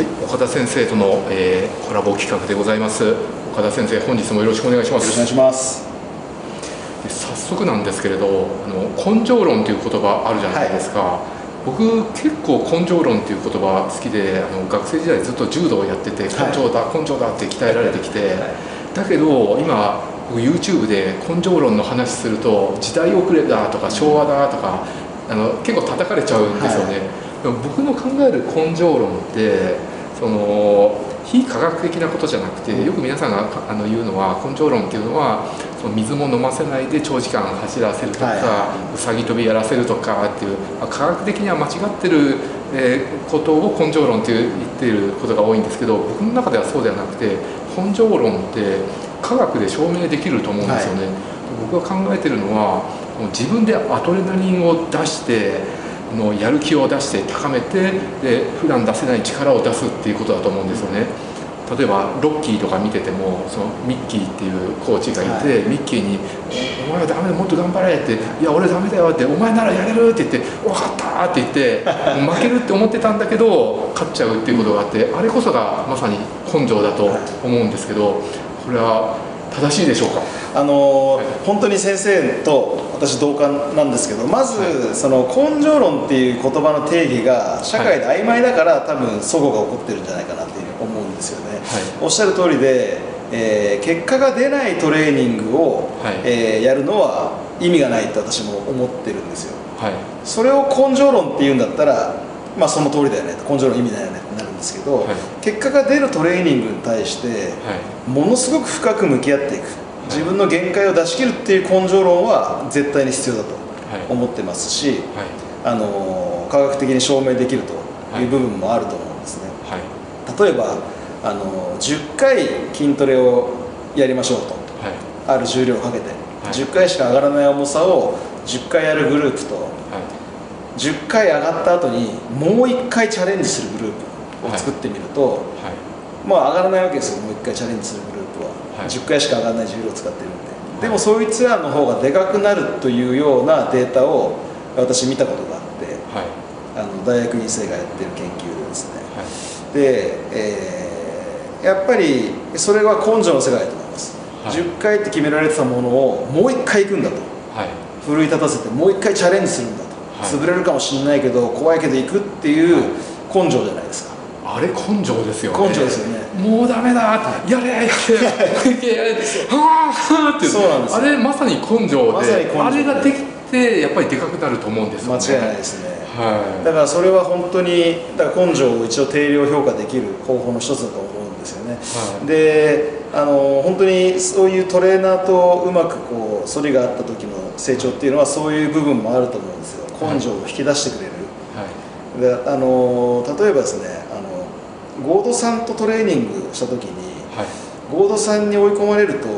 はい、岡田先生との、えー、コラボ企画でございます。岡田先生本日もよろしくお願いします。よろしくお願いします。早速なんですけれどあの根性論という言葉あるじゃないですか、はい、僕結構根性論という言葉好きであの学生時代ずっと柔道をやってて根性だ、はい、根性だって鍛えられてきて、はい、だけど今僕 YouTube で根性論の話すると時代遅れだとか昭和だとかあの結構叩かれちゃうんですよね、僕の考える根性論ってその非科学的なことじゃなくてよく皆さんがあの言うのは根性論っていうのはその水も飲ませないで長時間走らせるとか、はい、うさぎ跳びやらせるとかっていう科学的には間違ってる、えことを根性論って言っていることが多いんですけど僕の中ではそうではなくて根性論って科学で証明できると思うんですよね。はい、僕が考えてるのは自分でアドレナリンを出してのやる気を出して高めてで普段出せない力を出すっていうことだと思うんですよね。例えばロッキーとか見ててもそのミッキーっていうコーチがいて、はい、ミッキーに「お前はダメだもっと頑張れ」って「いや俺ダメだよ」って「お前ならやれる」って言って「分かった」って言って負けるって思ってたんだけど勝っちゃうっていうことがあってあれこそがまさに根性だと思うんですけどこれは正しいでしょうか？あの、はい、本当に先生と私同感なんですけどまず、はい、その根性論っていう言葉の定義が社会で曖昧だから、はい、多分齟齬が起こってるんじゃないかなっていうふうに思うんですよね、おっしゃる通りで、えー、結果が出ないトレーニングを、えー、やるのは意味がないって私も思ってるんですよ、それを根性論っていうんだったらまあその通りだよね。根性論意味だよねってなるんですけど、結果が出るトレーニングに対して、ものすごく深く向き合っていく自分の限界を出し切るっていう根性論は絶対に必要だと思ってますし、あの科学的に証明できるという部分もあると思うんですね、例えばあの10回筋トレをやりましょうと、ある重量をかけて、10回しか上がらない重さを10回やるグループと、10回上がった後にもう1回チャレンジするグループを作ってみると、まあ上がらないわけですよ。もう1回チャレンジする10回しか上がらない重量を使ってるんで、でもそいつらの方がでかくなるというようなデータを私見たことがあって、はい、あの大学院生がやってる研究でですね、はい、で、えー、やっぱりそれは根性の世界だと思います、はい、10回って決められてたものをもう1回行くんだと、はい、奮い立たせてもう1回チャレンジするんだと、潰れるかもしれないけど怖いけど行くっていう根性じゃないですかあれ根性ですよね。根性ですよね。もうダメだやれやれやれはあって。そうなんですあれまさに根性で、ま、あれができてやっぱりでかくなると思うんですよね。間違いないですね、はい、だからそれは本当にだから根性を一応定量評価できる方法の一つだと思うんですよね、はい、であの本当にそういうトレーナーとうまくこう反りがあった時の成長っていうのはそういう部分もあると思うんですよ。根性を引き出してくれる、はい、であの例えばですねゴードさんとトレーニングした時に、はい、ゴードさんに追い込まれると、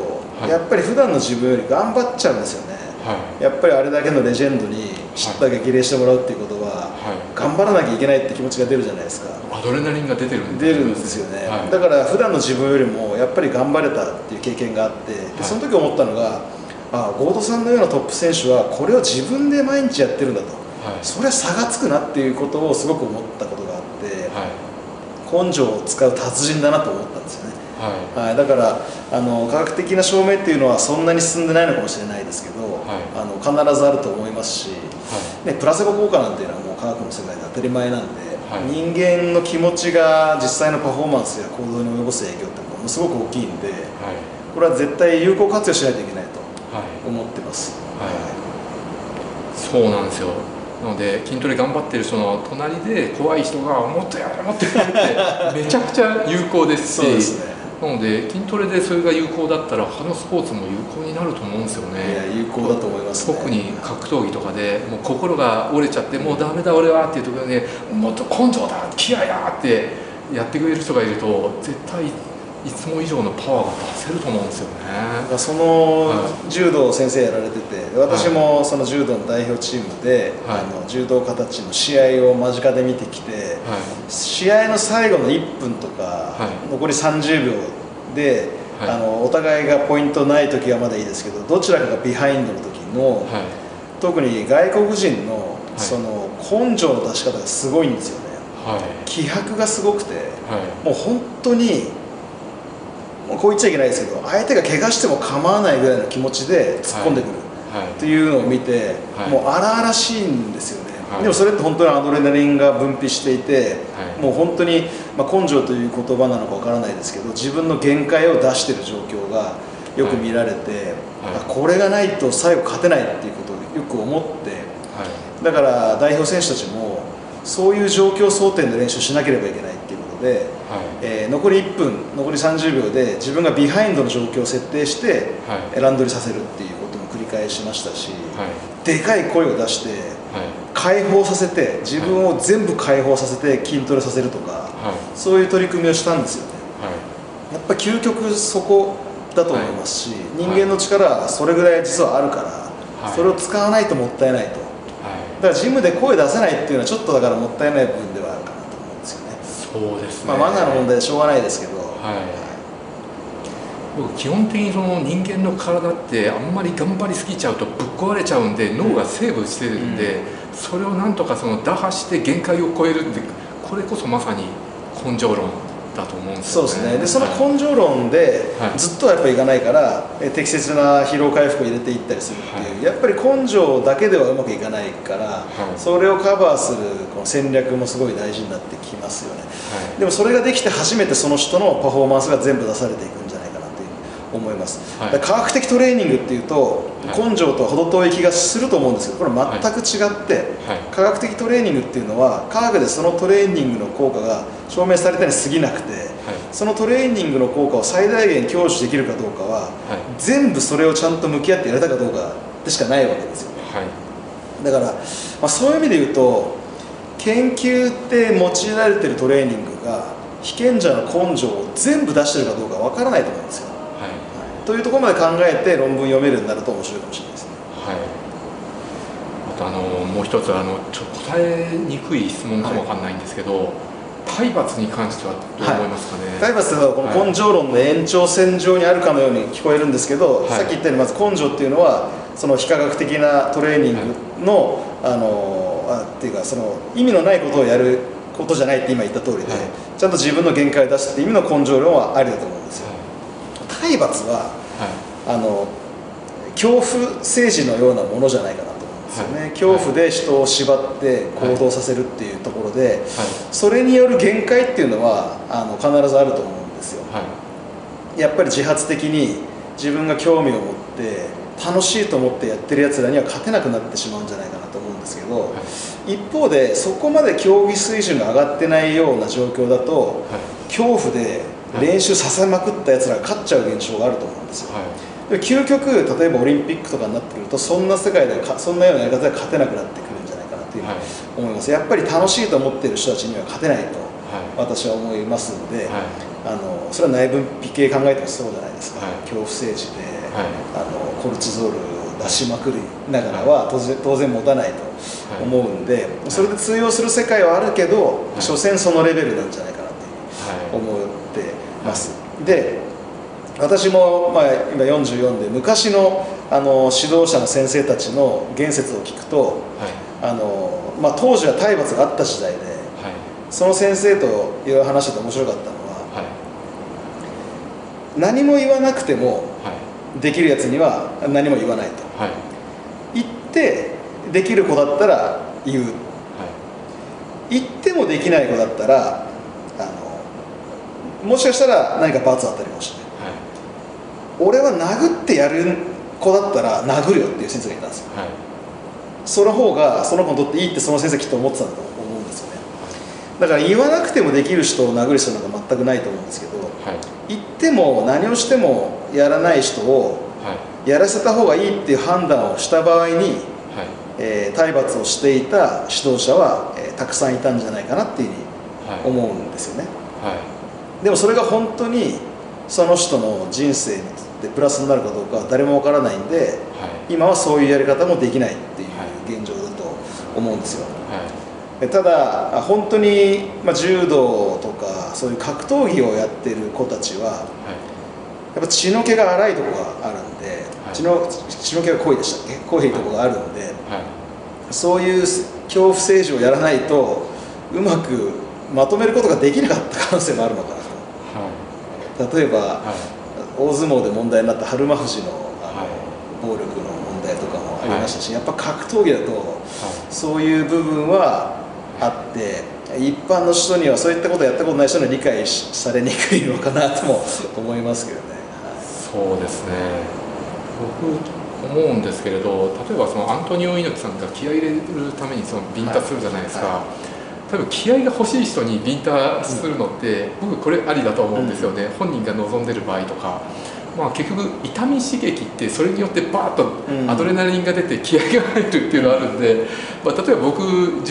はい、やっぱり普段の自分より頑張っちゃうんですよね、はい、やっぱりあれだけのレジェンドに知った激励してもらうっていうことは、頑張らなきゃいけないって気持ちが出るじゃないですか？アドレナリンが出てる出るんですよね、だから普段の自分よりもやっぱり頑張れたっていう経験があってでその時思ったのがあゴードさんのようなトップ選手はこれを自分で毎日やってるんだと、それは差がつくなっていうことをすごく思ったことがあって、根性を使う達人だなと思ったんですよね、はい、はい、だからあの科学的な証明っていうのはそんなに進んでないのかもしれないですけど、はい、あの必ずあると思いますし、はい、ね、プラセボ効果なんていうのはもう科学の世界で当たり前なんで、人間の気持ちが実際のパフォーマンスや行動に及ぼす影響ってものすごく大きいんで、これは絶対有効活用しないといけないと思ってます。はい。そうなんですよ。なので筋トレ頑張ってる人の隣で怖い人がもっとやれもっとやれってめちゃくちゃ有効ですしね、なので筋トレでそれが有効だったら他のスポーツも有効になると思うんですよね。いや有効だと思います、ね、特に格闘技とかでもう心が折れちゃってもうダメだ俺はっていうところで、ね、もっと根性だ気合だってやってくれる人がいると絶対いつも以上のパワーが出せると思うんですよね。その柔道先生やられてて私もその柔道の代表チームで、はい、あの柔道家たちの試合を間近で見てきて、はい、試合の最後の1分とか、はい、残り30秒で、あのお互いがポイントない時はまだいいですけどどちらかがビハインドの時の、特に外国人のその根性の出し方がすごいんですよね、はい。気迫がすごくてはい。もう本当にこう言っちゃいけないですけど相手が怪我しても構わないぐらいの気持ちで突っ込んでくる、はい。っていうのを見て、はい。もう荒々しいんですよね、はい。でもそれって本当にアドレナリンが分泌していて、はい。もう本当に、まあ、根性という言葉なのかわからないですけど自分の限界を出している状況がよく見られて、これがないと最後勝てないっていうことをよく思ってはい。だから代表選手たちもそういう状況想定で練習しなければいけないっていうことで、残り1分残り30秒で自分がビハインドの状況を設定して、はい。ランドリさせるっていうことも繰り返しましたし、はい。でかい声を出してはい。解放させて自分を全部解放させて筋トレさせるとかはい。そういう取り組みをしたんですよね。はい。やっぱ究極そこだと思いますし、人間の力はそれぐらい実はあるから、はい。それを使わないともったいないと。はい。だからジムで声出せないっていうのはちょっとだからもったいない部分そうですね。まあマナーの問題でしょうがないですけど、はい。僕基本的にその人間の体ってあんまり頑張りすぎちゃうとぶっ壊れちゃうんで脳がセーブしてるんで、それをなんとかその打破して限界を超えるってこれこそまさに根性論だと思うんですよね。そうですね。でそのはい。根性論ではい。ずっとはやっぱりいかないから、え適切な疲労回復を入れていったりするっていう、やっぱり根性だけではうまくいかないから、はい。それをカバーするこの戦略もすごい大事になってきますよねはい。でもそれができて初めてその人のパフォーマンスが全部出されていくんじゃないかなという思います、はい。科学的トレーニングっていうと、はい。根性とは程遠い気がすると思うんですけどこれ全く違って、はい。科学的トレーニングっていうのは科学でそのトレーニングの効果が証明されたに過ぎなくてはい。そのトレーニングの効果を最大限享受できるかどうかははい。全部それをちゃんと向き合ってやれたかどうかでしかないわけですよはい。だから、まあ、そういう意味で言うと研究って用いられてるトレーニングが被験者の根性を全部出してるかどうかわからないと思うんですよ、はい。というところまで考えて論文読めるようになると面白いかもしれないです。ねはい。あとあのもう一つあのちょっと答えにくい質問かもわかんないんですけど、体罰に関してはどう思いますかね、体罰というのはこの根性論の延長線上にあるかのように聞こえるんですけど、はい。さっき言ったようにまず根性っていうのはその非科学的なトレーニングの,、あのあっていうかその意味のないことをやることじゃないって今言った通りで、はい。ちゃんと自分の限界を出すって意味の根性論はありだと思うんですよ。体罰ははい。あの恐怖政治のようなものじゃないかなと思うんですよね、はい。恐怖で人を縛って行動させるっていうところで、はい。それによる限界っていうのはあの必ずあると思うんですよ。はい。やっぱり自発的に自分が興味を持って楽しいと思ってやってるやつらには勝てなくなってしまうんじゃないかですけど、はい一方でそこまで競技水準が上がってないような状況だとはい。恐怖で練習させまくったやつらが勝っちゃう現象があると思うんですよ。はい。で究極例えばオリンピックとかになってくるとそんな世界ではかそんなようなやり方では勝てなくなってくるんじゃないかなという思います。やっぱり楽しいと思っている人たちには勝てないとはい。私は思いますので、はいあのそれは内分泌系考えてもそうじゃないですか、はい。恐怖政治で、はい。あのコルチゾールを出しまくりながらは当然当然持たないと思うんで、それで通用する世界はあるけど、い。所詮そのレベルなんじゃないかなというはい。思ってます、で私も、まあ、今44で昔のあの指導者の先生たちの言説を聞くとはい。あの、まあ、当時は体罰があった時代ではい。その先生といろいろ話してて面白かった何も言わなくてもはい。できるやつには何も言わないと。はい。言ってできる子だったら言う。はい。言ってもできない子だったらあのもしかしたら何か罰当たりました。ねはい。俺は殴ってやる子だったら殴るよっていう先生がいたんですよ。はい。その方がその子にとっていいってその先生きっと思ってたんだと思うんですよね。だから言わなくてもできる人を殴る人なんか全くないと思うんですけどはい言っても何をしてもやらない人をはい。やらせた方がいいっていう判断をした場合に、はい。えー体罰をしていた指導者は、えーたくさんいたんじゃないかなっていうふうにはい。思うんですよね。はい。でもそれが本当にその人の人生にとってプラスになるかどうかは誰もわからないんではい。今はそういうやり方もできないっていうはい。現状だと思うんですよ。はい。えただあ本当に、まあ、柔道とかそういう格闘技をやってる子たちははい。やっぱ血の気が荒いとこがあるんで、はい。血の血の気が濃いでしたっけ？濃いとこがあるんで、はい。そういう恐怖政治をやらないとうまくまとめることができなかった可能性もあるのかなと、例えば、はい、大相撲で問題になった春馬富士のあの、はい、暴力の問題とかもありましたし、やっぱ格闘技だと、そういう部分はあって一般の人にはそういったことをやったことない人には理解されにくいのかなとも思いますけどね。そうですね。僕思うんですけれど例えばそのアントニオ猪木さんが気合い入れるためにそのビンタするじゃないですか、はい。はい多分気合が欲しい人にビンタするのって、僕これありだと思うんですよね、本人が望んでる場合とか。まあ、結局痛み刺激ってそれによってバーッとアドレナリンが出て気合が入るっていうのがあるんで、まあ、例えば僕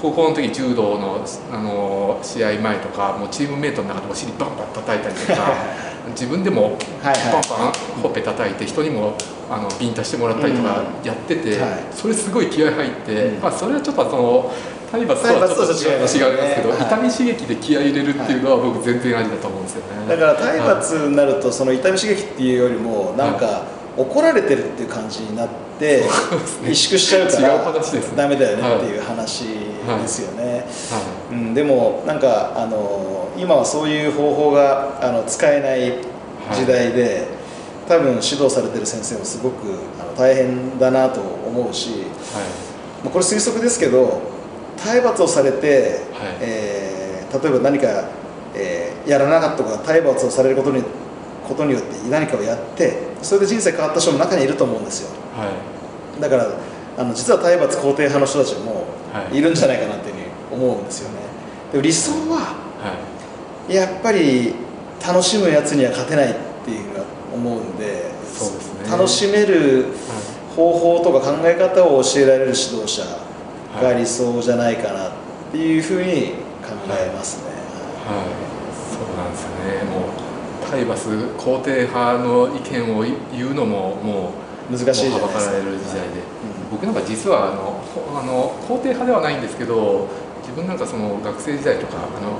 高校の時柔道のあの試合前とかもうチームメートの中でお尻バンバン叩いたりとか 自分でもバンバンほっぺ叩いて人にもあのビンタしてもらったりとかやってて、それすごい気合入って、まあ、それはちょっとその体罰とはちょっと違いますけど、痛み刺激で気合い入れるっていうのは僕全然ありだと思うんですよね。だから体罰になるとその痛み刺激っていうよりもなんか怒られてるっていう感じになって萎縮しちゃうからダメだよねっていう話ですよね、うん、でもなんかあの今はそういう方法があの使えない時代で、多分指導されてる先生もすごくあの大変だなと思うし、はい、これ推測ですけど体罰をされて、はい、えー、例えば何か、えー、やらなかったとか体罰をされることにことによって何かをやってそれで人生変わった人も中にいると思うんですよ、はい、だからあの実は体罰肯定派の人たちもい。るんじゃないかなっていうふうに思うんですよね。でも理想は、やっぱり楽しむやつには勝てないっていうのは思うんでそうです、ね、楽しめる方法とか考え方を教えられる指導者が理想じゃないかなっていうふうに考えますね。はい、はい、そうなんですよね。もう体罰肯定派の意見を言うのももう難しいじゃないですか。かられる時代で、僕なんか実はあのあの肯定派ではないんですけど自分なんかその学生時代とかあの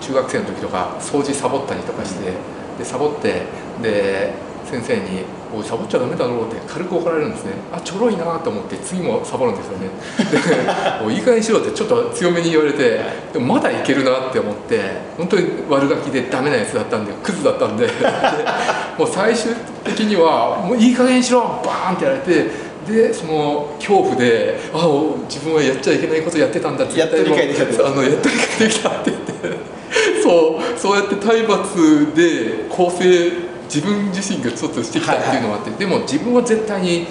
中学生の時とか掃除サボったりとかして、でサボってで先生に「おいサボっちゃダメだろ」うって軽く怒られるんですねあちょろいなと思って次もサボるんですよねでもういい加減にしろってちょっと強めに言われてでもまだいけるなって思って本当に悪ガキでダメなやつだったんでクズだったんでもう最終的には「もういい加減にしろ!」バーンってやられてでその恐怖で「あ自分はやっちゃいけないことやってたんだ」ってやっと理解できたあのやっと理解できたって言ってそうそうやって体罰で構成自分自身がちょっとしてきたっていうのがあって、はいはい、でも自分は絶対に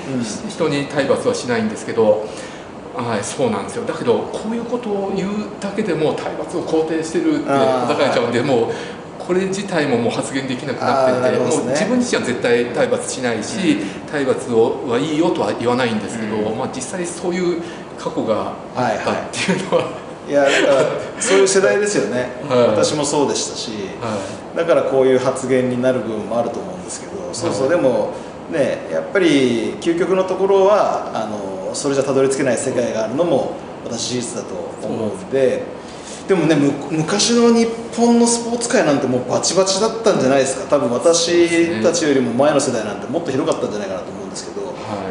人に体罰はしないんですけど、うん、はいそうなんですよ。だけどこういうことを言うだけでも体罰を肯定してるって叩かれちゃうんで、はい、もうこれ自体ももう発言できなくなってて、ね、もう自分自身は絶対体罰しないし、うん、体罰をはいいよとは言わないんですけど、うん、まあ、実際そういう過去があったっていうのは、はいはいいやだからそういう世代ですよね、はい、私もそうでしたし、はい、だからこういう発言になる部分もあると思うんですけど、そうそうでもねやっぱり究極のところはあのそれじゃたどり着けない世界があるのも私事実だと思うんででもね昔の日本のスポーツ界なんてもうバチバチだったんじゃないですか。多分私たちよりも前の世代なんてもっと広かったんじゃないかなと思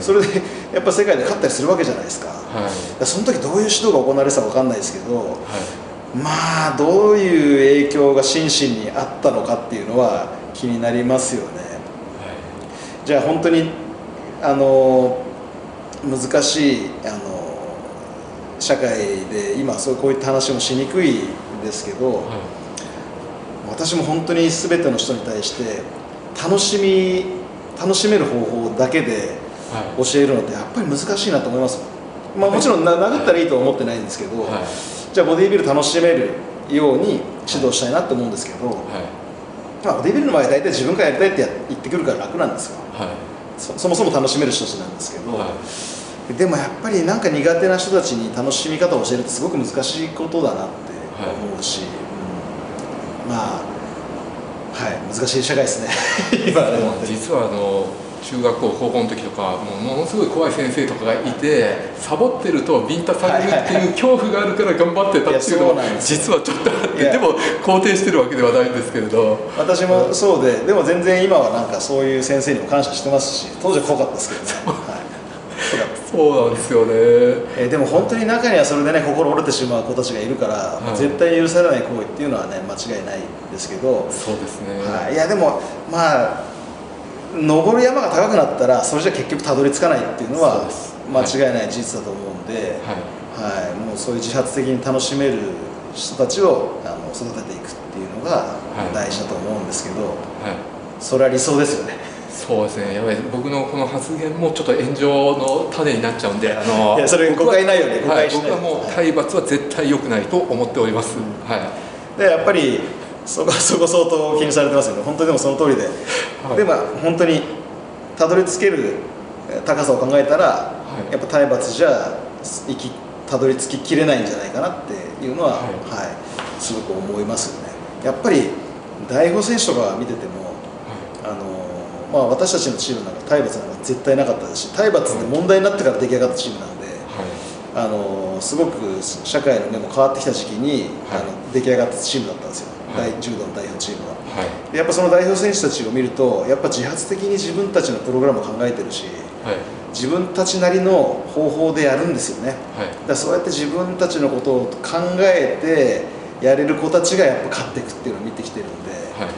それでやっぱ世界で勝ったりするわけじゃないですか。はい、その時どういう指導が行われてたか分かんないですけど、はい、まあどういう影響が心身にあったのかっていうのは気になりますよね、はい、じゃあ本当にあの難しいあの社会で今そうこういった話もしにくいんですけど、私も本当に全ての人に対して楽しみ楽しめる方法だけで教えるのってやっぱり難しいなと思いますまあ、もちろん殴ったらいいとは思ってないんですけど、はい、じゃあボディービル楽しめるように指導したいなと思うんですけど、はい、まあ、ボディービルの場合大体自分からやりたいって言ってくるから楽なんですよ、はい、そそもそも楽しめる人たちなんですけど、でもやっぱりなんか苦手な人たちに楽しみ方を教えるってすごく難しいことだなって思うし、うん、まあはい。難しい社会ですね。今でも。実はあの中学校高校の時とかもうものすごい怖い先生とかがいてサボってるとビンタされるっていう恐怖があるから頑張ってたっていうのは実はちょっとあってでも肯定してるわけではないんですけれど。私もそうででも全然今はなんかそういう先生にも感謝してますし当時は怖かったですけどね、はい、そうなんですよね。えーでも本当に中にはそれでね心折れてしまう子たちがいるから、い。絶対許されない行為っていうのはね間違いないですけど、そうですね、はい、いやでもまあ登る山が高くなったらそれじゃ結局たどり着かないっていうのは間違いない事実だと思うんで、はいはいもうそういう自発的に楽しめる人たちをあの育てていくっていうのがはい大事だと思うんですけど、はいそれは理想ですよね。そうですね。やばい僕のこの発言もちょっと炎上の種になっちゃうんであのいやそれ誤解ないように誤はい解しない僕はもう体罰は絶対良くないと思っております、はい。でやっぱりそこ そこ相当気にされてますよね。本当にでもその通りで、はい。でまあ本当にたどり着けるえー高さを考えたら、い。やっぱ体罰じゃ生きたどり着ききれないんじゃないかなっていうのは、ははい。すごく思いますよね。やっぱり代表選手とか見ててもあのまあ、私たちのチームなんか体罰なんか絶対なかったですし体罰って問題になってから出来上がったチームなんで、はい。あのすごく社会の目も変わってきた時期に、はい。あの出来上がったチームだったんですよ、はい大柔道の代表チームは。はい。でやっぱその代表選手たちを見るとやっぱ自発的に自分たちのプログラムを考えてるしはい。自分たちなりの方法でやるんですよね。はい。そうやって自分たちのことを考えてやれる子たちがやっぱ勝っていくっていうのを見てきてるんで、はい。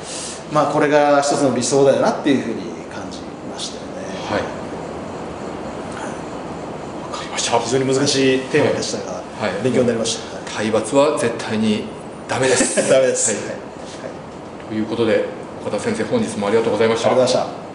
まあこれが一つの理想だよなっていうふうに感じましたよね、はい。わかりました。非常に難しいテーマでしたが、はい。勉強になりました、はい。体罰は絶対にダメです。ダメです、はい。はい。ということで岡田先生本日もありがとうございました。ありがとうございました